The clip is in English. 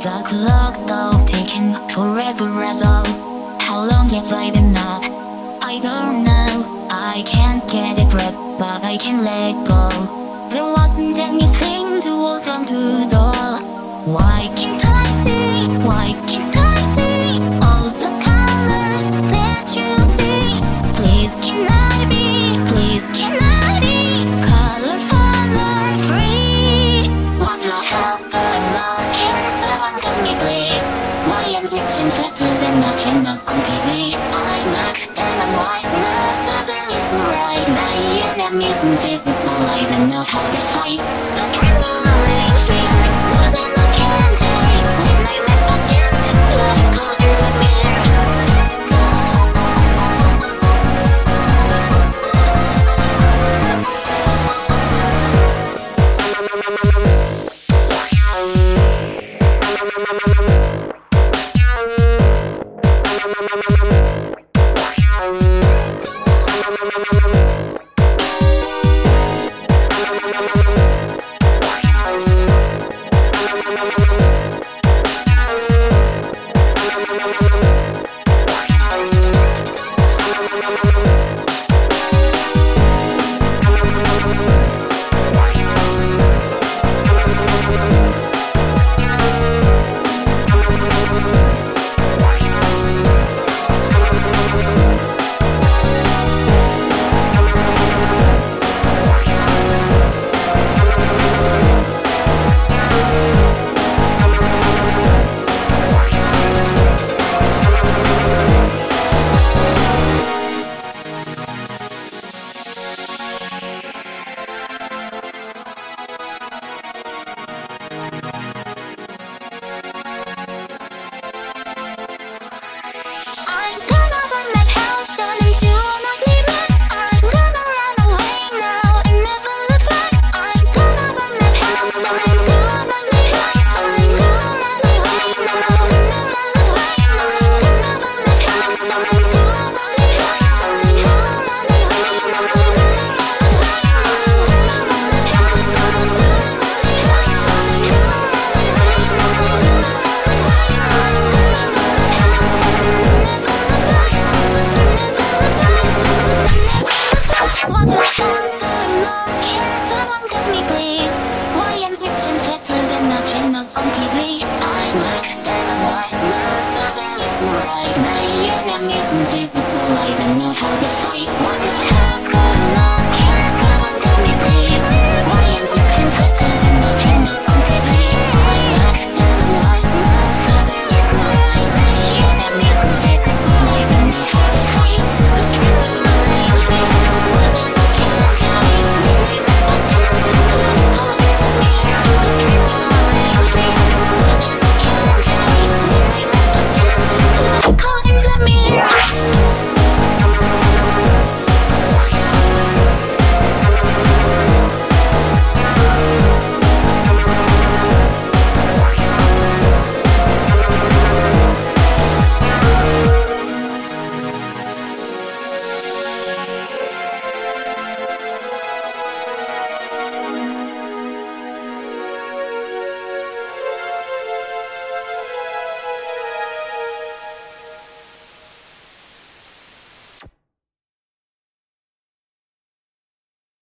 The clock stopped ticking forever ago. How long have I been up? I don't know. I can't get a grip, but I can let go. There wasn't anything to welcome to the door. Why Tell me please, why I'm switching faster than watching channels on TV. I'm back and I'm white. now, so is no right. My enemies invisible, I don't know how they fight. The criminal. I'm